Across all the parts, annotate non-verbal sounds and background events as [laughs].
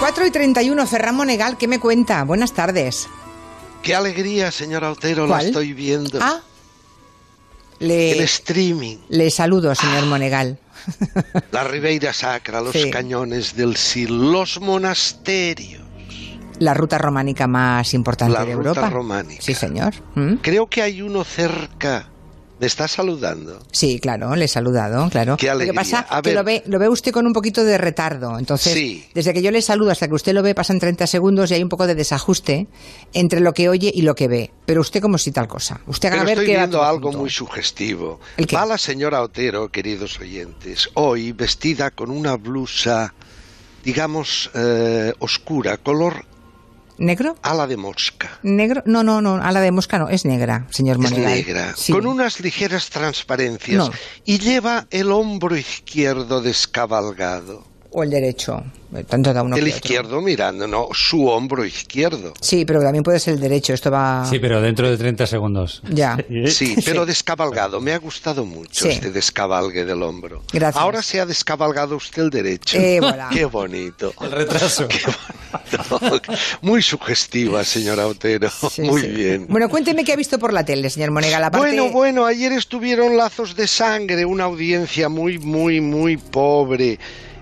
4 y 31, Ferran Monegal, ¿qué me cuenta? Buenas tardes. Qué alegría, señora Otero, ¿Cuál? la estoy viendo. Ah, le, El streaming, le saludo, señor Monegal. [laughs] la Ribeira Sacra, los Sí. cañones del Sil, los monasterios. La ruta románica más importante La de ruta Europa. románica. Sí, señor. ¿Mm? Creo que hay uno cerca. ¿Me está saludando? Sí, claro, le he saludado, claro. Qué lo que alegría. pasa A que ver. lo ve, lo ve usted con un poquito de retardo. Entonces, Sí. desde que yo le saludo hasta que usted lo ve pasan 30 segundos y hay un poco de desajuste entre lo que oye y lo que ve. Pero usted como si tal cosa. Usted Pero ver estoy que va viendo algo junto. muy sugestivo. ¿El qué? Va la señora Otero, queridos oyentes, hoy vestida con una blusa, digamos, eh, oscura, color ¿Negro? ala de mosca. ¿Negro? No, no, no, a la de mosca no, es negra, señor Es Monegal. negra, Sí. con unas ligeras transparencias No. y lleva el hombro izquierdo descabalgado. O el derecho, eh, tanto da uno el izquierdo mirando, no, su hombro izquierdo. Sí, pero también puede ser el derecho, esto va... Sí, pero dentro de 30 segundos. Ya. [laughs] [laughs] Sí, pero descabalgado. Me ha gustado mucho Sí. este descabalgue del hombro. Gracias. Ahora se ha descabalgado usted el derecho. Eh, voilà. [laughs] Qué bonito. El retraso. Muy sugestiva, señora Otero. Sí, Muy sí. bien. Bueno, cuénteme qué ha visto por la tele, señor Monegal. Aparte... Bueno, bueno, ayer estuvieron Lazos de Sangre, una audiencia muy, muy, muy pobre.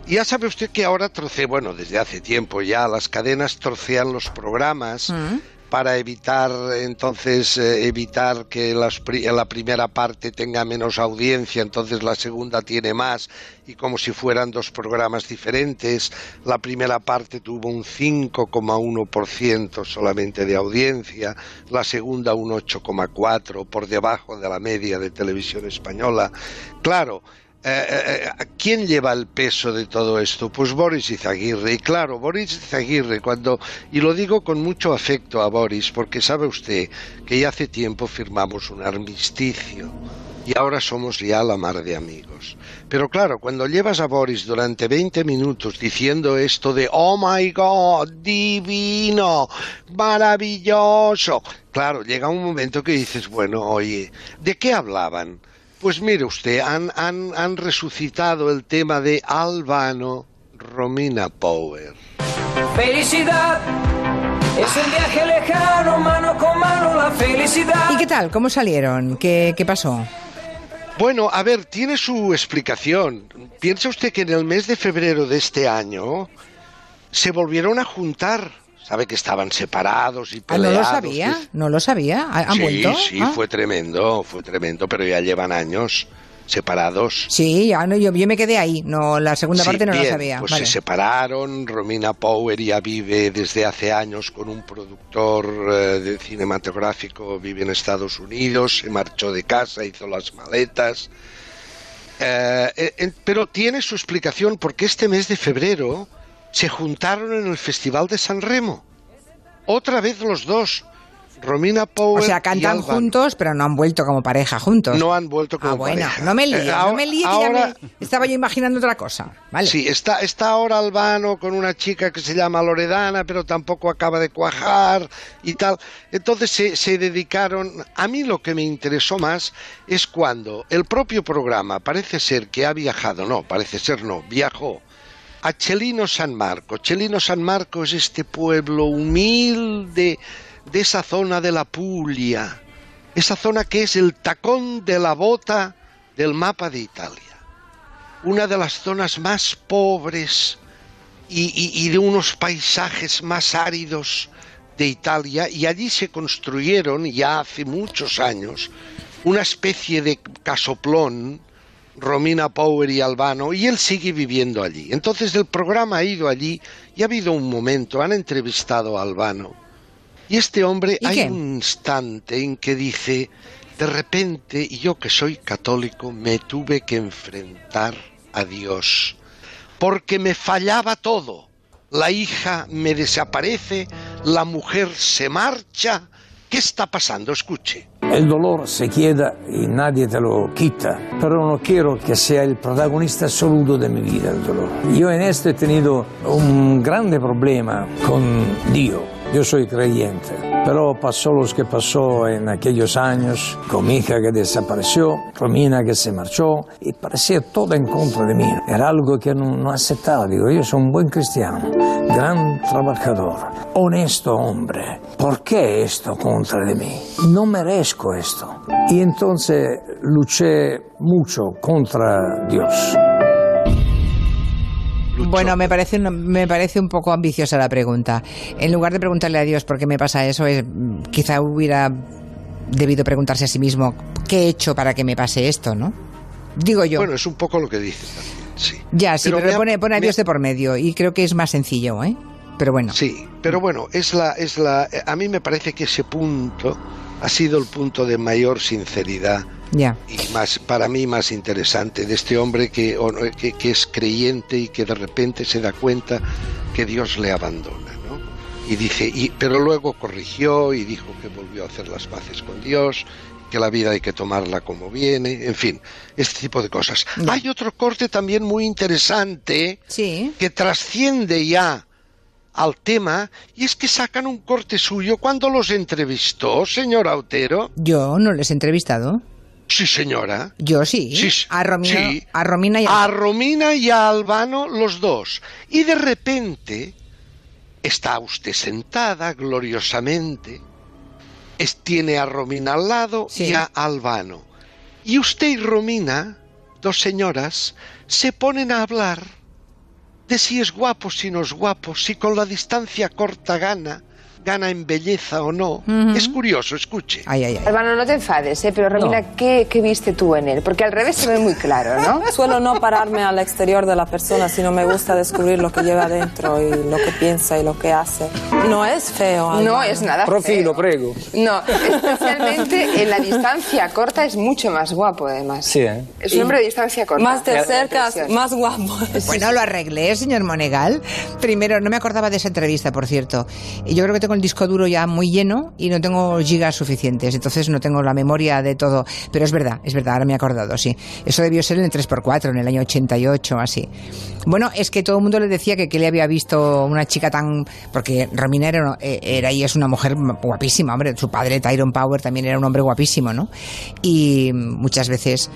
Ya sabe usted que ahora troce, bueno, desde hace tiempo ya, las cadenas trocean los programas Mm. para evitar, entonces, eh, evitar que las pri- la primera parte tenga menos audiencia, entonces la segunda tiene más, y como si fueran dos programas diferentes, la primera parte tuvo un 5,1% solamente de audiencia, la segunda un 8,4%, por debajo de la media de televisión española. Claro, eh, eh, eh, ¿Quién lleva el peso de todo esto? Pues Boris Izaguirre. Y claro, Boris Izaguirre, cuando, y lo digo con mucho afecto a Boris, porque sabe usted que ya hace tiempo firmamos un armisticio y ahora somos ya la mar de amigos. Pero claro, cuando llevas a Boris durante 20 minutos diciendo esto de Oh my God, divino, maravilloso, claro, llega un momento que dices, bueno, oye, ¿de qué hablaban? Pues mire usted, han, han, han resucitado el tema de Albano Romina Power. Felicidad es un viaje lejano, mano con mano la felicidad. ¿Y qué tal? ¿Cómo salieron? ¿Qué, qué pasó? Bueno, a ver, tiene su explicación. Piensa usted que en el mes de febrero de este año se volvieron a juntar. Sabe que estaban separados y Ah, no peleados. lo sabía, no lo sabía. ¿Ha- ¿Han sí, vuelto? sí, Ah. fue tremendo, fue tremendo, pero ya llevan años separados. Sí, ya, no, yo, yo me quedé ahí. No, la segunda Sí, parte no bien, la sabía. Pues Vale. se separaron. Romina Power ya vive desde hace años con un productor eh, de cinematográfico, vive en Estados Unidos, se marchó de casa, hizo las maletas. Eh, eh, pero tiene su explicación porque este mes de febrero se juntaron en el Festival de San Remo. Otra vez los dos. Romina Power. O sea, cantan juntos, pero no han vuelto como pareja juntos. No han vuelto como Ah, bueno, pareja. no me líe, Eh, no me líe que ya ahora- me estaba yo imaginando otra cosa. Vale. Sí, está, está ahora Albano con una chica que se llama Loredana, pero tampoco acaba de cuajar y tal. Entonces se, se dedicaron. A mí lo que me interesó más es cuando el propio programa parece ser que ha viajado, no, parece ser no, viajó a Chelino San Marco. Chelino San Marco es este pueblo humilde de esa zona de la Puglia, esa zona que es el tacón de la bota del mapa de Italia una de las zonas más pobres y, y- y de unos paisajes más áridos de Italia y allí se construyeron ya hace muchos años una especie de casoplón Romina Power y Albano y él sigue viviendo allí. Entonces el programa ha ido allí y ha habido un momento, han entrevistado a Albano y este hombre ¿Y hay qué? un instante en que dice, de repente, y yo que soy católico, me tuve que enfrentar a Dios, porque me fallaba todo. La hija me desaparece, la mujer se marcha. ¿Qué está pasando? Escuche. El dolor se queda y nadie te lo quita, pero no quiero que sea el protagonista absoluto de mi vida el dolor. Yo en esto he tenido un grande problema con Dio. Yo soy creyente, Pero pasó lo que pasó en aquellos años, con mi hija que desapareció, Romina que se marchó, y parecía todo en contra de mí. Era algo que no, no aceptaba. Digo, yo soy un buen cristiano, gran trabajador, honesto hombre. ¿Por qué esto contra de mí? No merezco esto. Y entonces luché mucho contra Dios. Bueno, me parece, un, me parece un poco ambiciosa la pregunta. En lugar de preguntarle a Dios por qué me pasa eso, es, quizá hubiera debido preguntarse a sí mismo qué he hecho para que me pase esto, ¿no? Digo yo. Bueno, es un poco lo que dice también, sí. Ya, sí, pero, ha- pone, pone a Dios de por medio y creo que es más sencillo, ¿eh? Pero bueno. Sí, pero bueno, es la, es la, a mí me parece que ese punto ha sido el punto de mayor sinceridad Ya. y más para mí más interesante de este hombre que, que, que es creyente y que de repente se da cuenta que Dios le abandona, ¿no? Y dice, y, pero luego corrigió y dijo que volvió a hacer las paces con Dios, que la vida hay que tomarla como viene, en fin, este tipo de cosas. Ya. Hay otro corte también muy interesante Sí. que trasciende ya al tema y es que sacan un corte suyo cuando los entrevistó, señor Autero. Yo no les he entrevistado. Sí, señora. Yo sí. Sí, a Romina, sí. a Romina y a... A Romina y a Albano los dos. Y de repente está usted sentada gloriosamente, es- tiene a Romina al lado Sí. y a Albano. Y usted y Romina, dos señoras, se ponen a hablar de si es guapo, si no es guapo, si con la distancia corta gana, gana en belleza o no. Ujú. Es curioso, escuche. Ay, ay, ay. Hermano, no te enfades, ¿eh? pero Romina, ¿qué, qué viste tú en él? Porque al revés se ve muy claro, ¿no? [laughs] Suelo no pararme al exterior de la persona, sino me gusta descubrir lo que lleva adentro y lo que piensa y lo que hace. No es feo. No es nada Profilo, feo. prego. No, especialmente en la distancia corta es mucho más guapo, además. Sí, ¿eh? Es un hombre de distancia corta. Más acercas, Precioso. más guapo. Bueno, lo arreglé, señor Monegal. Primero, no me acordaba de esa entrevista, por cierto. Y yo creo que tengo el disco duro ya muy lleno y no tengo gigas suficientes. Entonces no tengo la memoria de todo. Pero es verdad, es verdad, ahora me he acordado, sí. Eso debió ser en el 3x4, en el año 88, así. Bueno, es que todo el mundo le decía que, que le había visto una chica tan... Porque Romina era, eh, era y es una mujer guapísima, hombre. Su padre, Tyrone Power, también era un hombre guapísimo, ¿no? Y muchas veces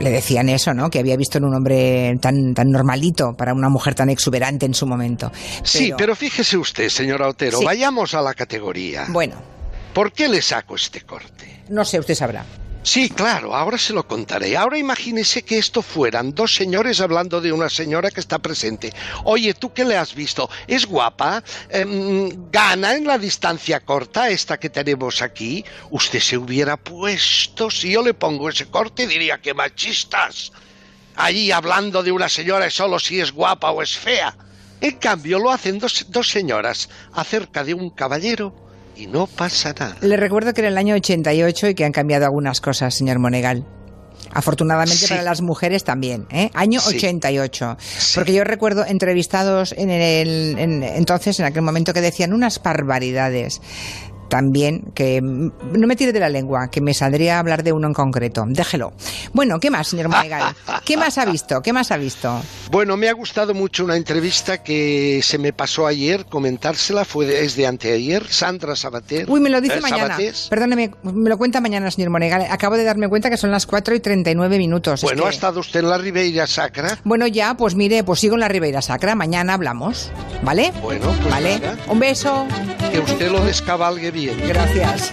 le decían eso, ¿no? Que había visto en un hombre tan, tan normalito para una mujer tan exuberante en su momento. Sí, pero fíjese usted, señor Otero, Sí. vayamos a la categoría. Bueno, ¿Por qué le saco este corte? no sé, usted sabrá. Sí, claro, ahora se lo contaré. Ahora imagínese que esto fueran dos señores hablando de una señora que está presente. Oye, ¿tú qué le has visto? ¿Es guapa? Em, ¿Gana en la distancia corta esta que tenemos aquí? Usted se hubiera puesto, si yo le pongo ese corte, diría que machistas. Allí hablando de una señora solo si es guapa o es fea. En cambio, lo hacen dos señoras acerca de un caballero y no pasa nada. Le recuerdo que era el año 88 y que han cambiado algunas cosas, señor Monegal. Afortunadamente Sí. para las mujeres también, ¿eh? Año Sí. 88. Porque yo recuerdo entrevistados en el, en- entonces, en aquel momento, que decían unas barbaridades. También, que no me tire de la lengua, que me saldría a hablar de uno en concreto. Déjelo. Bueno, ¿qué más, señor Monegal? ¿Qué más ha visto? ¿Qué más ha visto? Bueno, me ha gustado mucho una entrevista que se me pasó ayer comentársela, fue de- es de anteayer, Sandra Sabater. Uy, me lo dice eh, mañana. Sabatés. Perdóneme, me lo cuenta mañana, señor Monegal. Acabo de darme cuenta que son las 4 y 39 minutos. Es Bueno, que- ha estado usted en la Ribeira Sacra. Bueno, ya, pues mire, pues sigo en la Ribeira Sacra. Mañana hablamos. ¿Vale? Bueno, pues Vale. Un beso. Usted lo descabalgue bien. Gracias.